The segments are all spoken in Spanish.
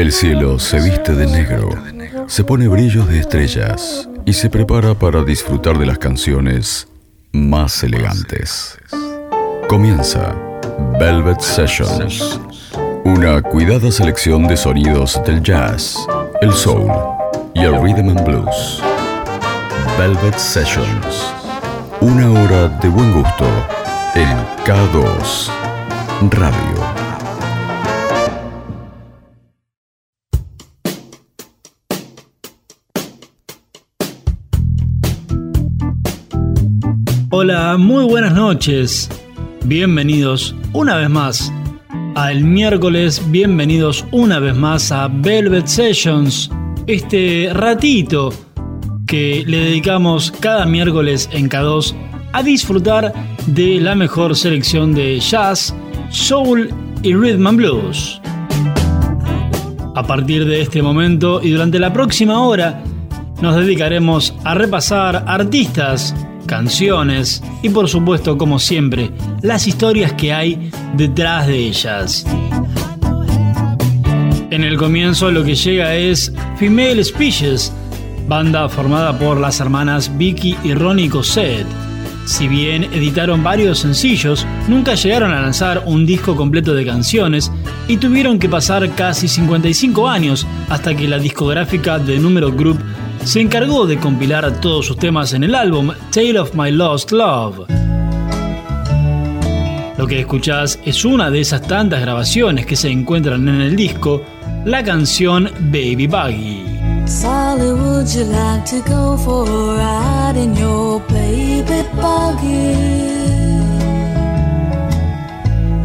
El cielo se viste de negro, se pone brillos de estrellas y se prepara para disfrutar de las canciones más elegantes. Comienza Velvet Sessions, una cuidada selección de sonidos del jazz, el soul y el rhythm and blues. Velvet Sessions, una hora de buen gusto en K2 Radio. Hola, muy buenas noches. Bienvenidos una vez más al miércoles, bienvenidos una vez más a Velvet Sessions, este ratito que le dedicamos cada miércoles en K2 a disfrutar de la mejor selección de jazz, soul y rhythm and blues. A partir de este momento y durante la próxima hora nos dedicaremos a repasar artistas canciones y por supuesto, como siempre, las historias que hay detrás de ellas. En el comienzo lo que llega es Female Species, banda formada por las hermanas Vicky y Ronnie Cosette. Si bien editaron varios sencillos, nunca llegaron a lanzar un disco completo de canciones y tuvieron que pasar casi 55 años hasta que la discográfica de Número Group se encargó de compilar todos sus temas en el álbum Tale of My Lost Love. Lo que escuchás es una de esas tantas grabaciones que se encuentran en el disco, la canción Baby Buggy. Sally, would you like to go for a ride in your baby buggy?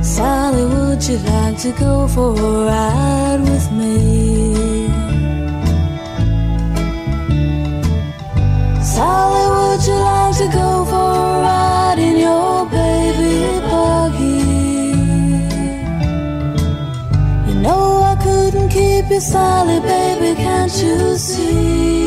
Sally, would you like to go for a ride with me? Sally, would you like to go for a ride in your baby buggy? You know I couldn't keep you, Sally, baby, can't you see?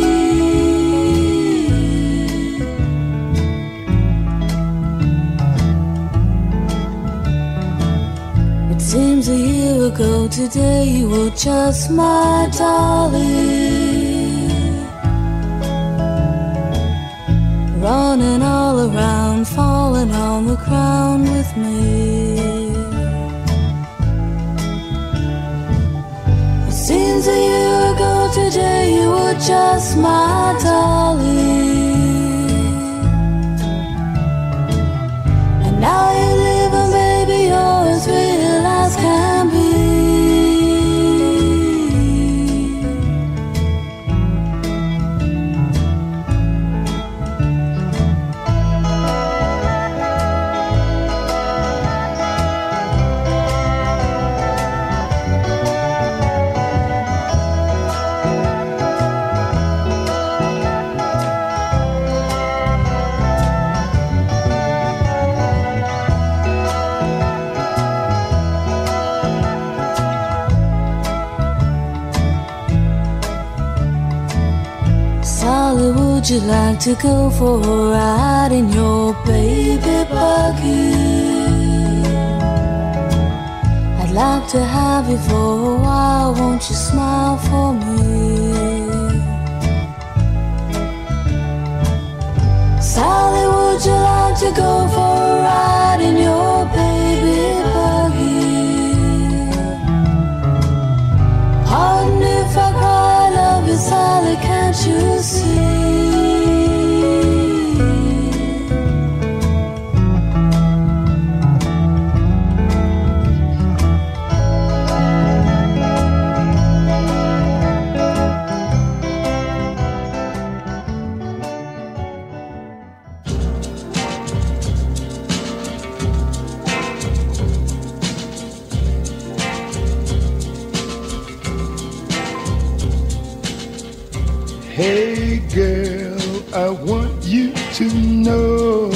It seems a year ago today you were just my darling. Running all around, falling on the ground with me. It seems a year ago today you were just my darling, and now you live to go for a ride in your baby buggy? I'd like to have you for a while, won't you smile for me? Sally, would you like to go for a ride in your baby buggy? Pardon if I cry, love you, Sally, can't you see? Hey girl, I want you to know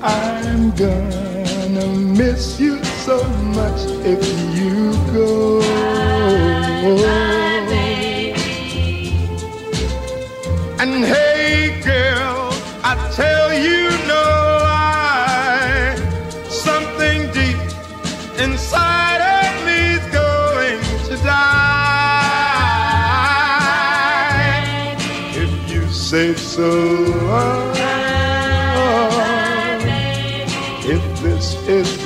I'm gonna miss you so much if you go. And hey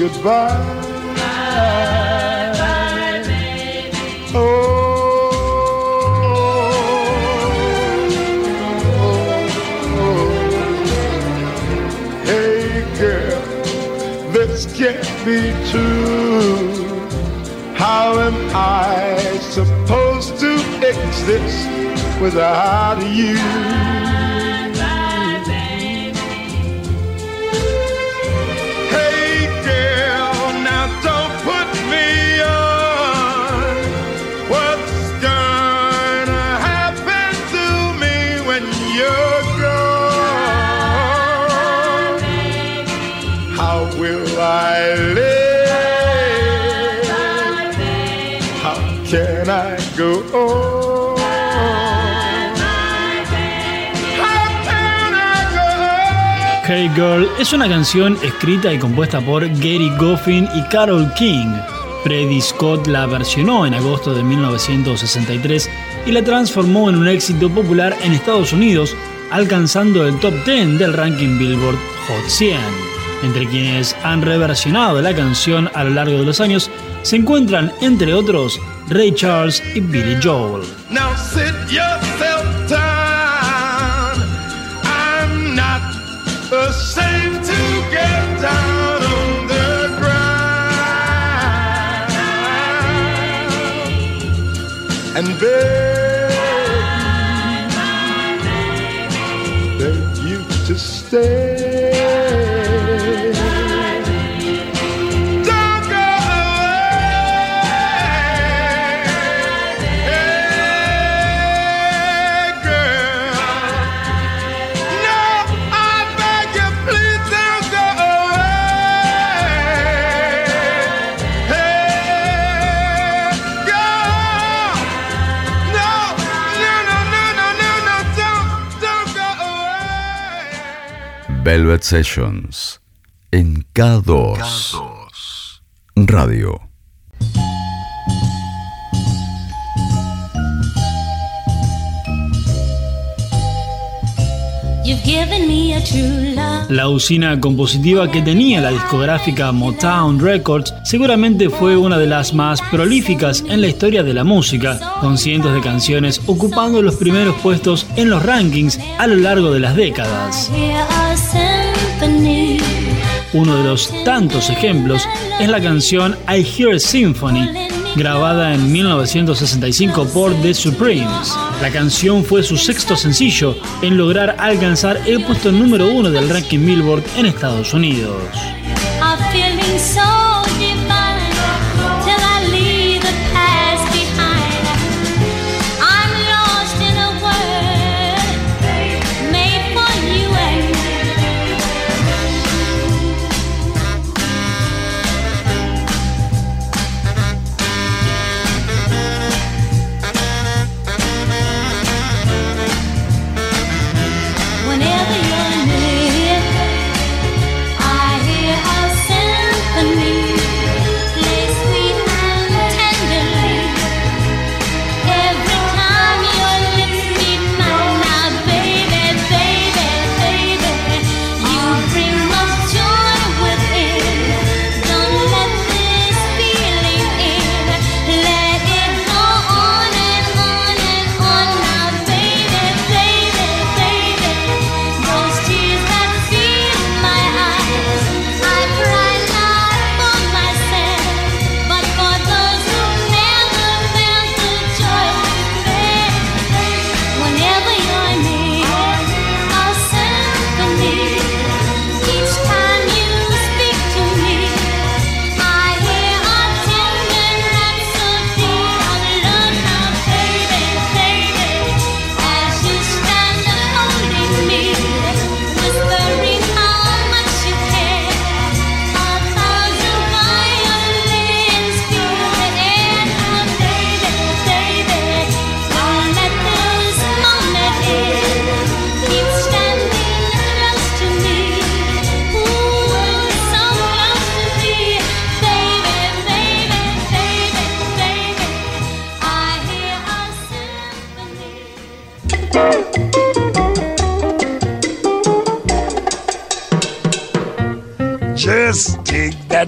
goodbye, oh, oh, oh, hey girl, this can't be true. How am I supposed to exist without you? Hey Girl es una canción escrita y compuesta por Gary Goffin y Carol King. Freddie Scott la versionó en agosto de 1963 y la transformó en un éxito popular en Estados Unidos, alcanzando el top 10 del ranking Billboard Hot 100. Entre quienes han reversionado la canción a lo largo de los años se encuentran, entre otros, Ray Charles y Billy Joel. Now sit yourself down. I'm not ashamed to get down on the ground and beg you to stay. Velvet Sessions en K2 Radio. La usina compositiva que tenía la discográfica Motown Records seguramente fue una de las más prolíficas en la historia de la música, con cientos de canciones ocupando los primeros puestos en los rankings a lo largo de las décadas. A. Uno de los tantos ejemplos es la canción I Hear Symphony, grabada en 1965 por The Supremes. La canción fue su sexto sencillo en lograr alcanzar el puesto número uno del ranking Billboard en Estados Unidos.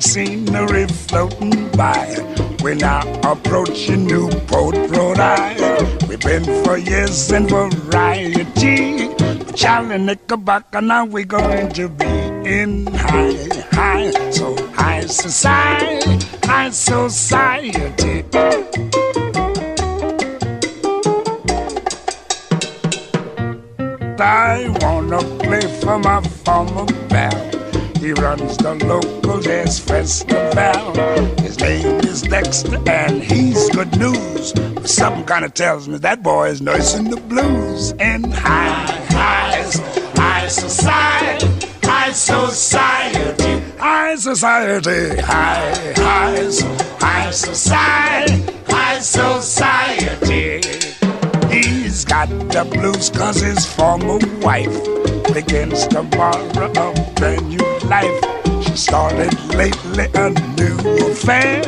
Scenery floating by. We're now approaching Newport, Rhode Island. We've been for years in variety. Charlie Knickerbocker, now we're going to be in high, high, so high society, high society. I wanna play for my former pal. He runs the local jazz festival. His name is Dexter, and he's good news. But something kinda tells me that boy is nursing the blues. In high, high, high society, high society, high society, high, high, high society, high society. Got the blues cause his former wife begins tomorrow a brand new life. She started lately a new affair,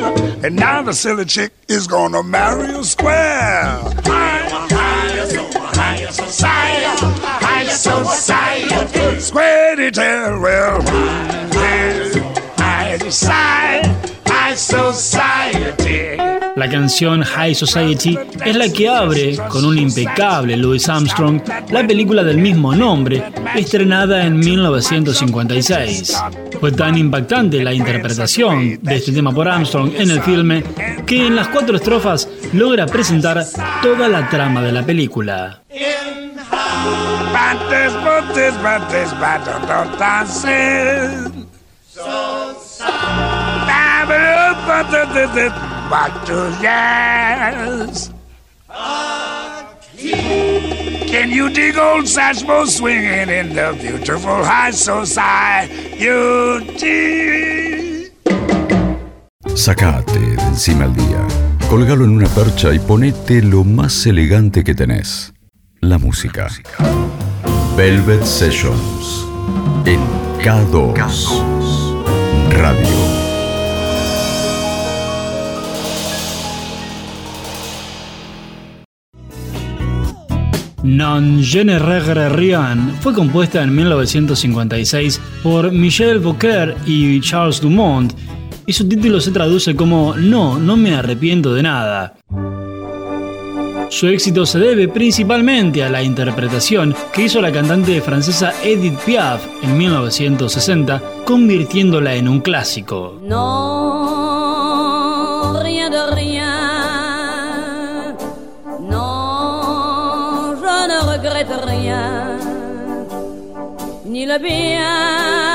and now the silly chick is gonna marry a square. High, high, so high society, high society, square tell well, high, high society, high society. La canción High Society es la que abre, con un impecable Louis Armstrong, la película del mismo nombre, estrenada en 1956. Fue tan impactante la interpretación de este tema por Armstrong en el filme que en las cuatro estrofas logra presentar toda la trama de la película. Bates, bates, yes. Can you dig old Satchmo swinging in the beautiful high society? Sacate de encima el día, colgalo en una percha y ponete lo más elegante que tenés. La música. Velvet Sessions en K2 Radio. Non je ne regrette rien fue compuesta en 1956 por Michel Bouquer y Charles Dumont y su título se traduce como No, no me arrepiento de nada. Su éxito se debe principalmente a la interpretación que hizo la cantante francesa Edith Piaf en 1960, convirtiéndola en un clásico. mia, ni la mia.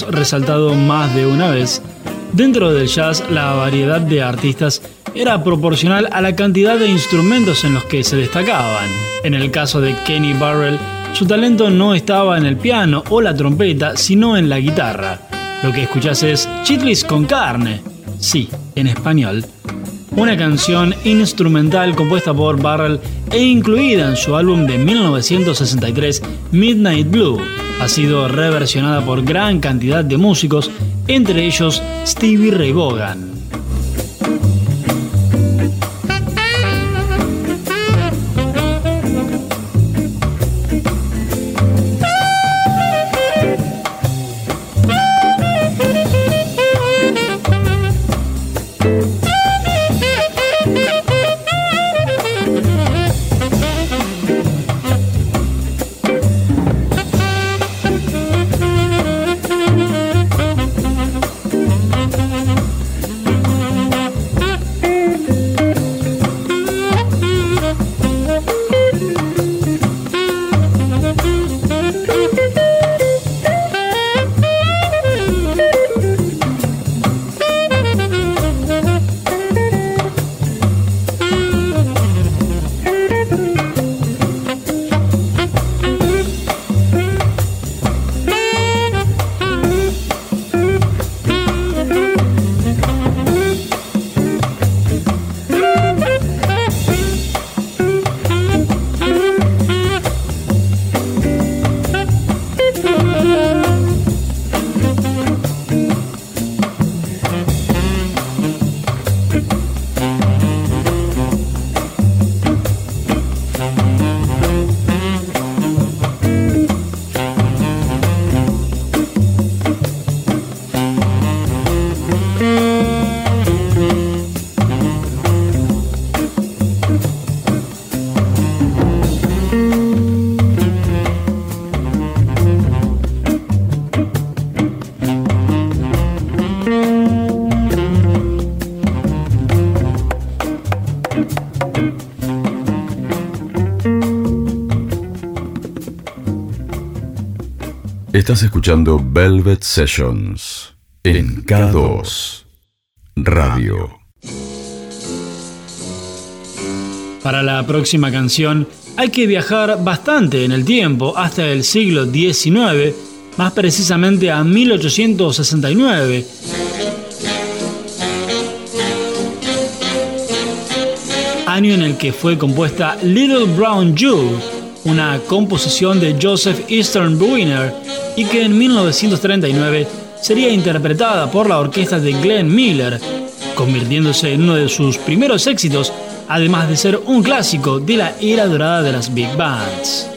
resaltado más de una vez, dentro del jazz la variedad de artistas era proporcional a la cantidad de instrumentos en los que se destacaban. En el caso de Kenny Burrell, su talento no estaba en el piano o la trompeta, sino en la guitarra. Lo que escuchás es Chitlis con carne. Sí, en español. Una canción instrumental compuesta por Burrell e incluida en su álbum de 1963 Midnight Blue. Ha sido reversionada por gran cantidad de músicos, entre ellos Stevie Ray Vaughan. Estás escuchando Velvet Sessions en K2 Radio. Para la próxima canción hay que viajar bastante en el tiempo, hasta el siglo XIX, más precisamente a 1869. Año en el que fue compuesta Little Brown Jewel, una composición de Joseph Eastern Bruiner y que en 1939 sería interpretada por la orquesta de Glenn Miller, convirtiéndose en uno de sus primeros éxitos, además de ser un clásico de la era dorada de las big bands.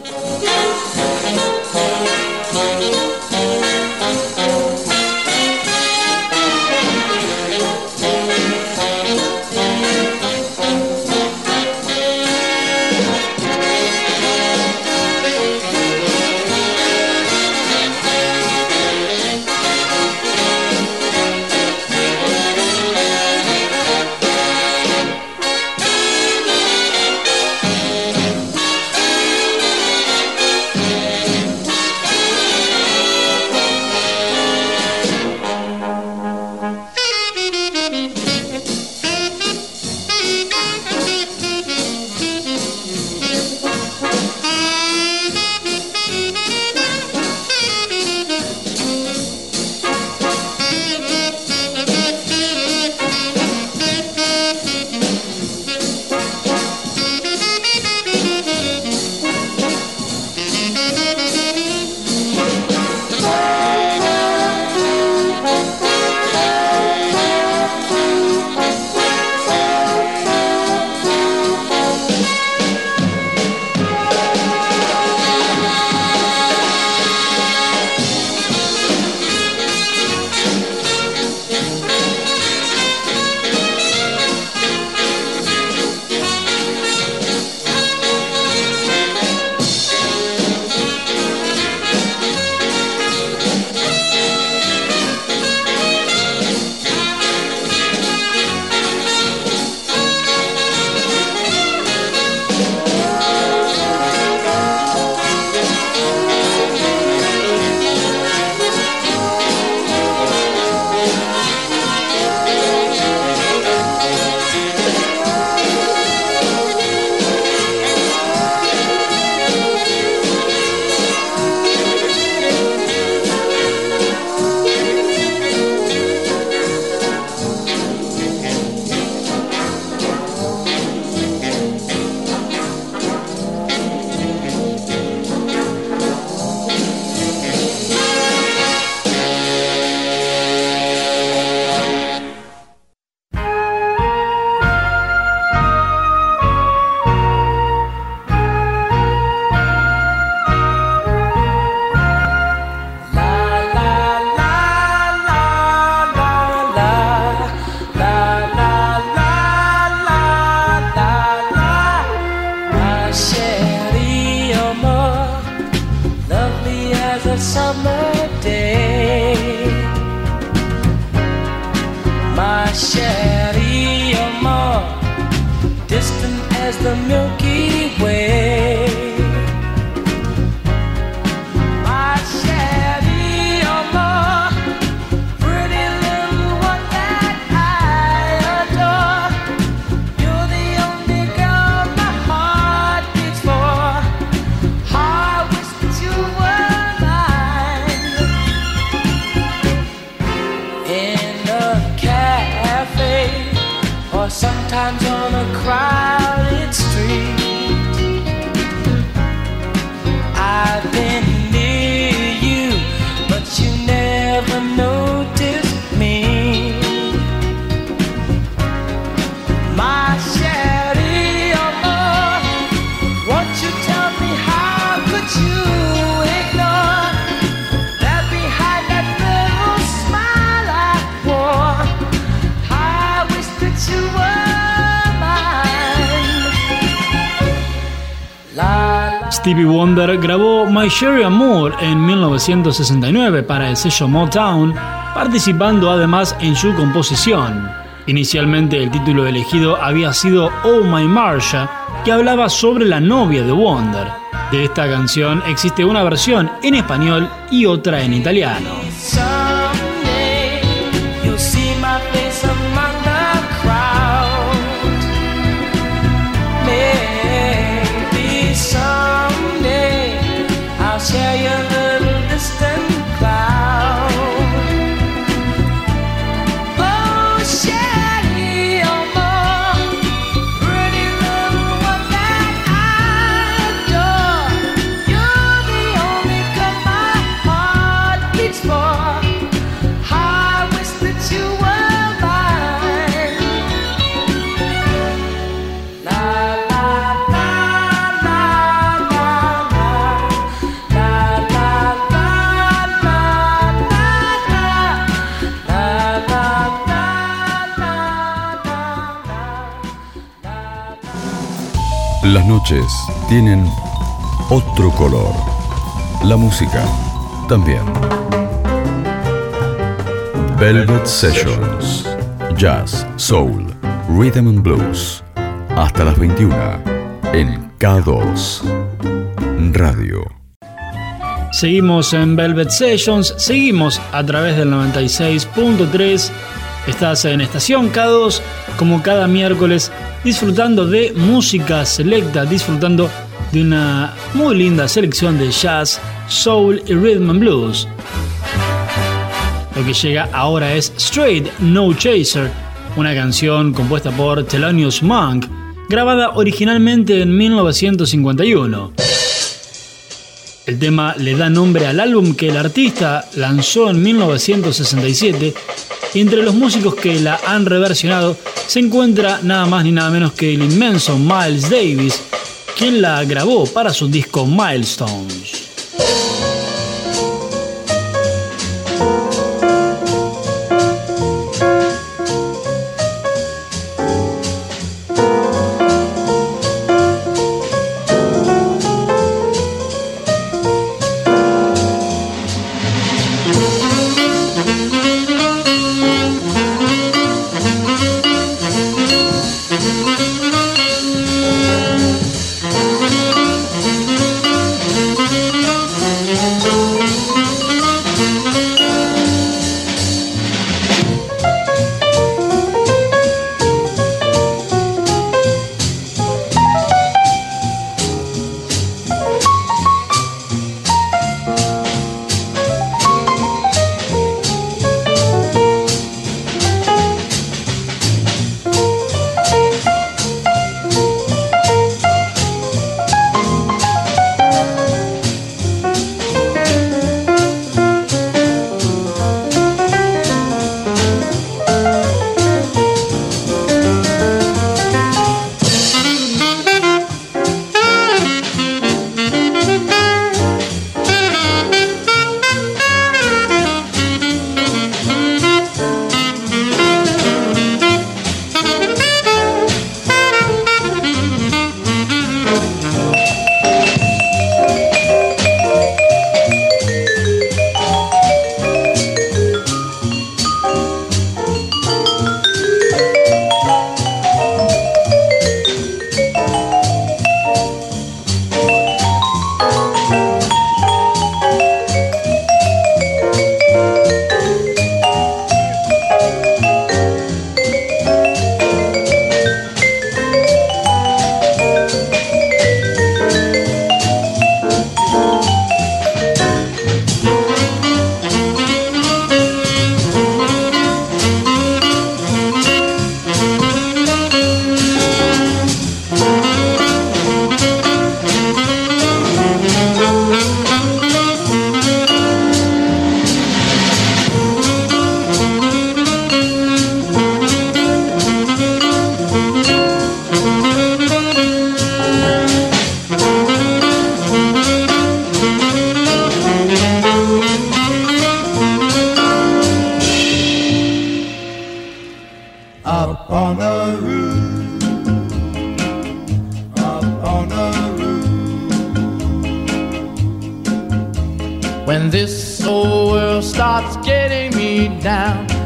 Grabó My Sherry Amour en 1969 para el sello Motown, participando además en su composición. Inicialmente el título elegido había sido Oh My Marsha, que hablaba sobre la novia de Wonder. De esta canción existe una versión en español y otra en italiano. Tienen otro color. La música también. Velvet Sessions. Jazz, Soul, Rhythm and Blues. Hasta las 21 en K2 Radio. Seguimos en Velvet Sessions, seguimos a través del 96.3. Estás en Estación K2, como cada miércoles, disfrutando de música selecta, disfrutando de una muy linda selección de jazz, soul y rhythm and blues. Lo que llega ahora es Straight No Chaser, una canción compuesta por Thelonious Monk, grabada originalmente en 1951. El tema le da nombre al álbum que el artista lanzó en 1967 y entre los músicos que la han reversionado se encuentra nada más ni nada menos que el inmenso Miles Davis, quien la grabó para su disco Milestones.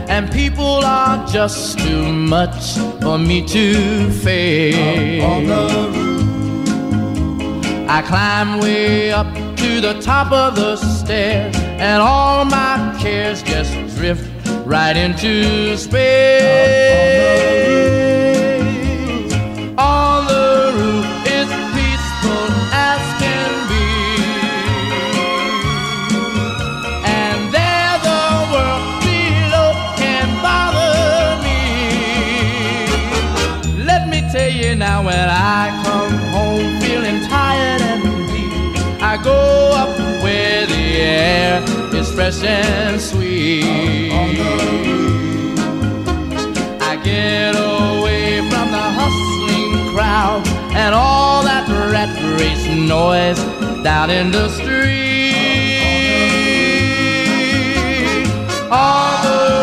And people are just too much for me to face. I climb way up to the top of the stairs and all my cares just drift right into space. Fresh and sweet. I get away from the hustling crowd and all that rat race noise down in the street. On the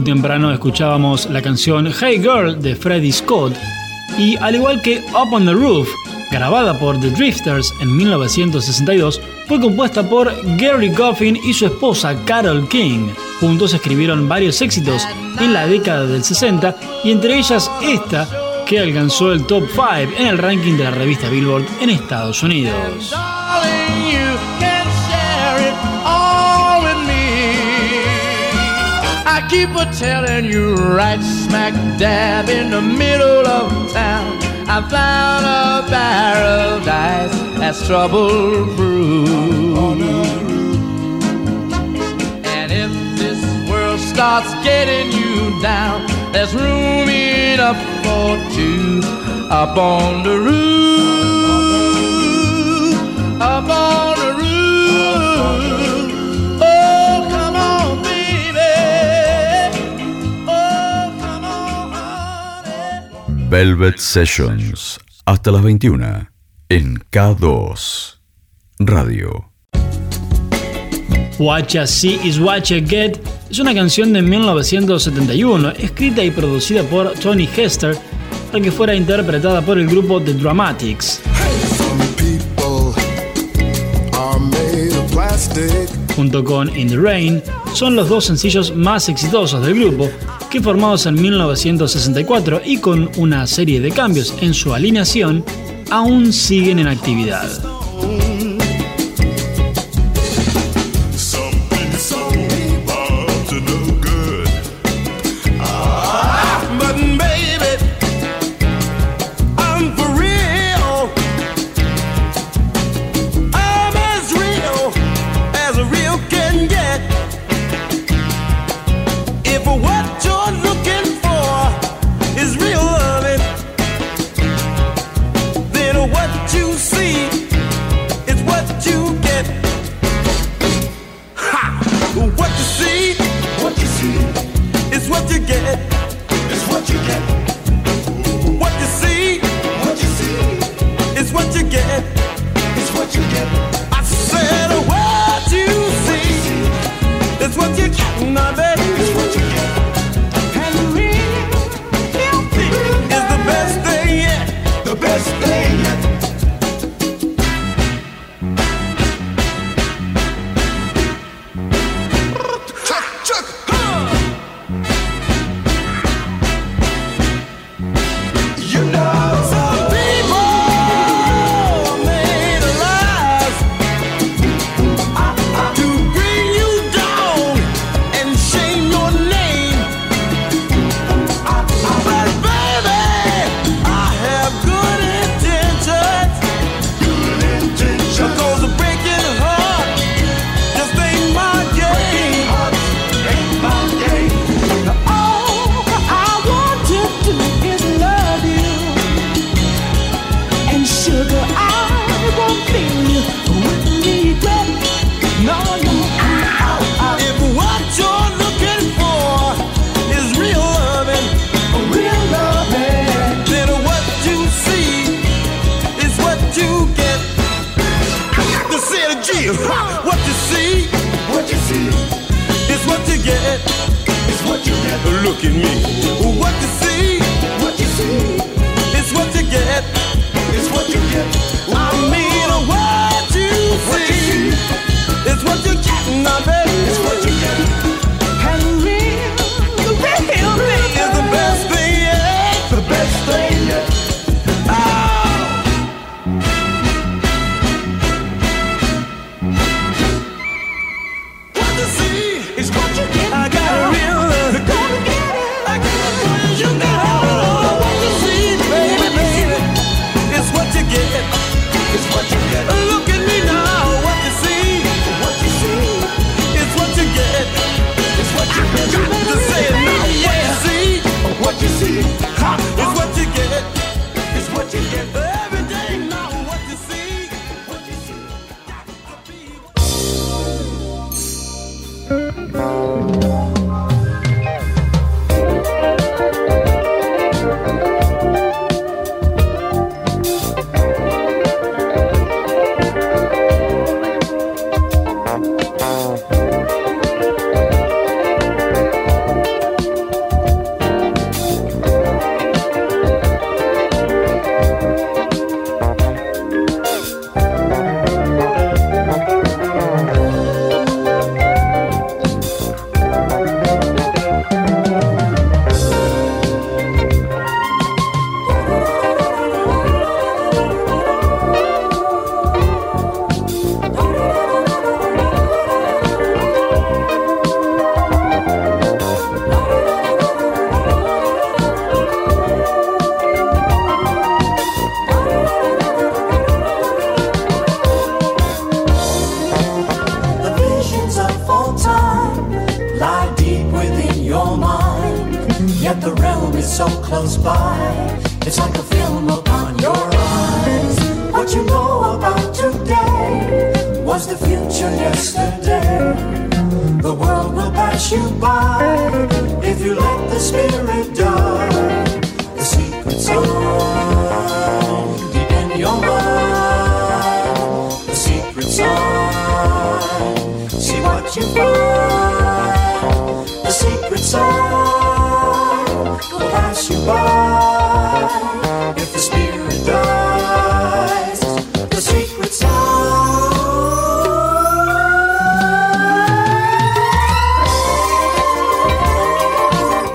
Temprano escuchábamos la canción Hey Girl de Freddie Scott y al igual que Up on the Roof, grabada por The Drifters en 1962, fue compuesta por Gary Goffin y su esposa Carol King. Juntos escribieron varios éxitos en la década del 60 y entre ellas esta que alcanzó el top 5 en el ranking de la revista Billboard en Estados Unidos. Keep a telling you right smack dab in the middle of town. I found a paradise that's trouble proof. And if this world starts getting you down, there's room enough for two up on the roof. Up on Velvet Sessions, hasta las 21, en K2 Radio. You See Is You Get es una canción de 1971, escrita y producida por Tony Hester, para que fuera interpretada por el grupo The Dramatics. Junto con In the Rain, son los dos sencillos más exitosos del grupo, que formados en 1964 y con una serie de cambios en su alineación, aún siguen en actividad.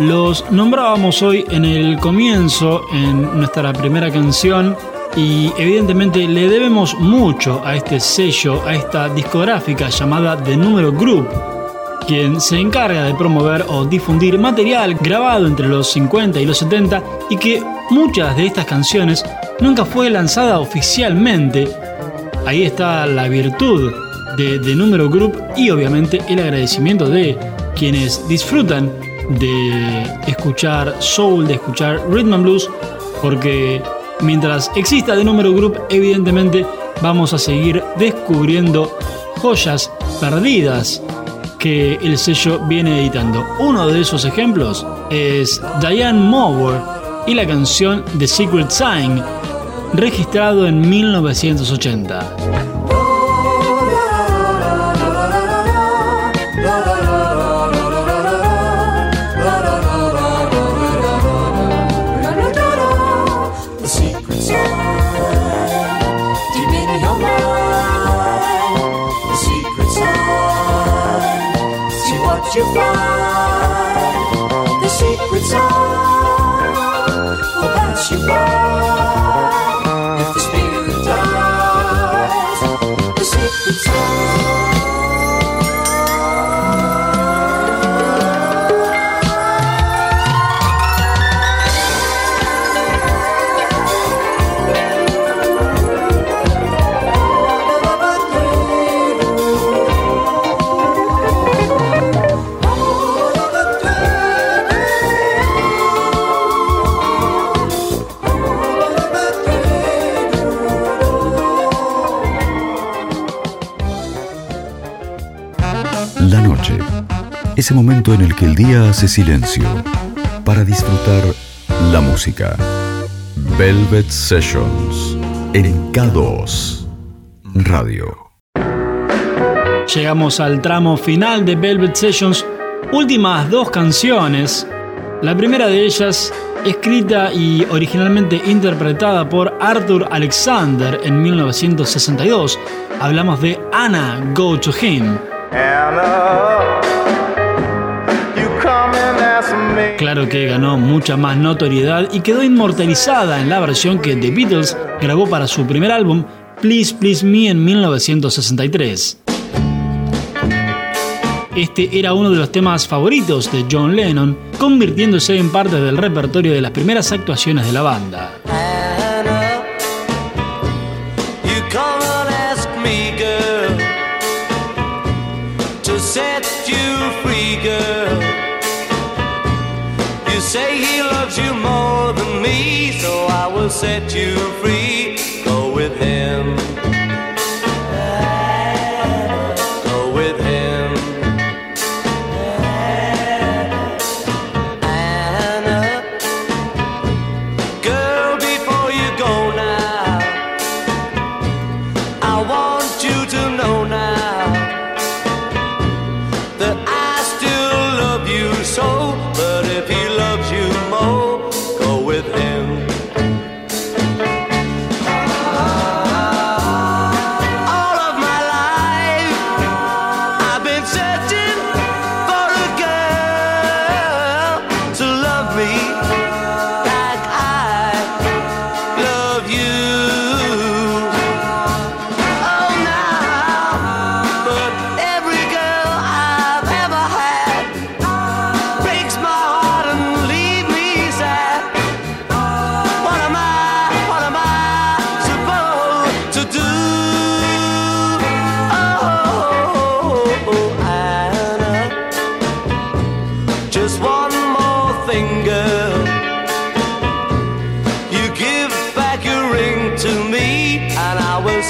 Los nombrábamos hoy en el comienzo, en nuestra primera canción, y evidentemente le debemos mucho a este sello, a esta discográfica llamada The Número Group, quien se encarga de promover o difundir material grabado entre los 50 y los 70 y que muchas de estas canciones nunca fue lanzada oficialmente. Ahí está la virtud de The Número Group y obviamente el agradecimiento de quienes disfrutan de escuchar soul, de escuchar rhythm and blues, porque mientras exista The Número Group, evidentemente vamos a seguir descubriendo joyas perdidas que el sello viene editando. Uno de esos ejemplos es Diane Mower y la canción The Secret Sign, registrado en 1980. you are. ese momento en el que el día hace silencio para disfrutar la música. Velvet Sessions en K2 Radio. Llegamos al tramo final de Velvet Sessions, últimas dos canciones. La primera de ellas, escrita y originalmente interpretada por Arthur Alexander en 1962, hablamos de Anna Go to Him. Claro que ganó mucha más notoriedad y quedó inmortalizada en la versión que The Beatles grabó para su primer álbum, Please Please Me, en 1963. Este era uno de los temas favoritos de John Lennon, convirtiéndose en parte del repertorio de las primeras actuaciones de la banda. Say he loves you more than me, so I will set you free. Go with him.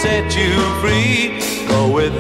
Set you free. Go with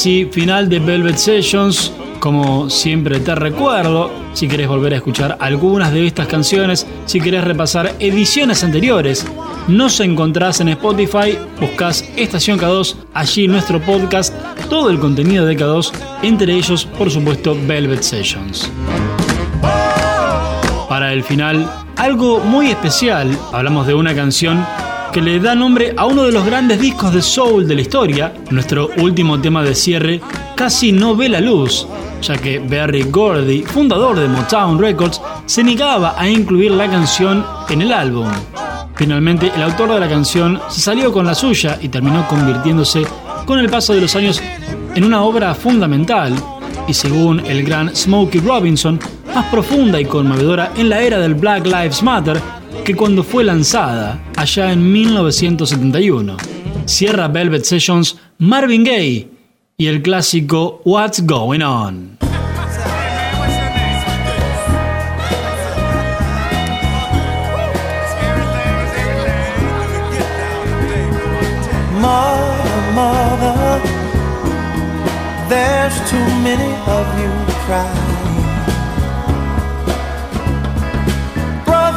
Ahora sí, final de Velvet Sessions. Como siempre te recuerdo, si querés volver a escuchar algunas de estas canciones, si querés repasar ediciones anteriores, nos encontrás en Spotify, buscas Estación K2, allí nuestro podcast, todo el contenido de K2, entre ellos, por supuesto, Velvet Sessions. Para el final, algo muy especial, hablamos de una canción que le da nombre a uno de los grandes discos de soul de la historia. Nuestro último tema de cierre casi no ve la luz, ya que Barry Gordy, fundador de Motown Records, se negaba a incluir la canción en el álbum. Finalmente, el autor de la canción se salió con la suya y terminó convirtiéndose con el paso de los años en una obra fundamental y según el gran Smokey Robinson, más profunda y conmovedora en la era del Black Lives Matter que cuando fue lanzada allá en 1971. Cierra Velvet Sessions Marvin Gaye y el clásico What's Going On. There's too many of you crying.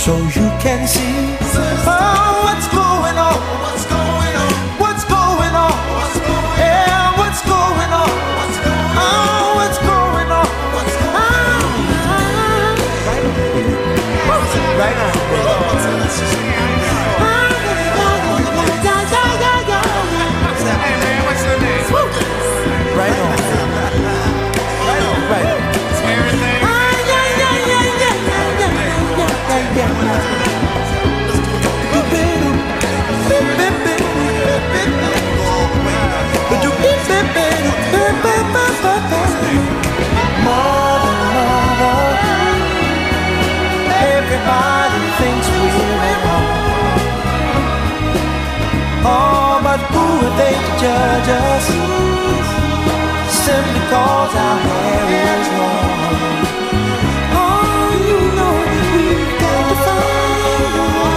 so you can see oh, what's going on. What's going on? What's going on? Yeah, what's going on? Oh, what's going on? Right on. Right judge us? Simply cause our hair is long. Oh, you know we've got to find a.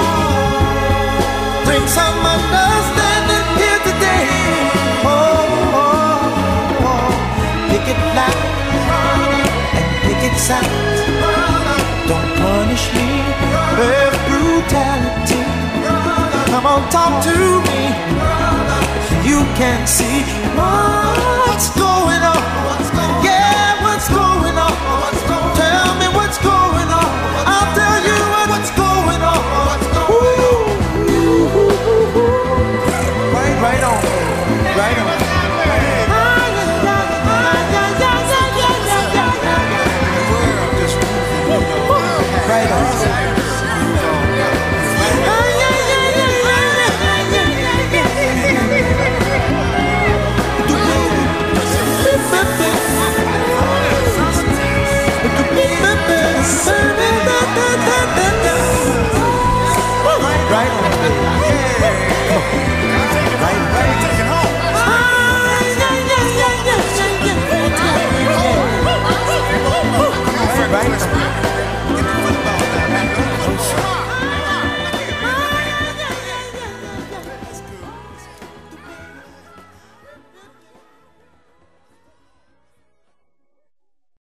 Bring some understanding here today. Oh, oh, oh. it and it. Don't punish me with brutality. Come on, talk to me. Can't see what's going on. What's going on? Yeah. right?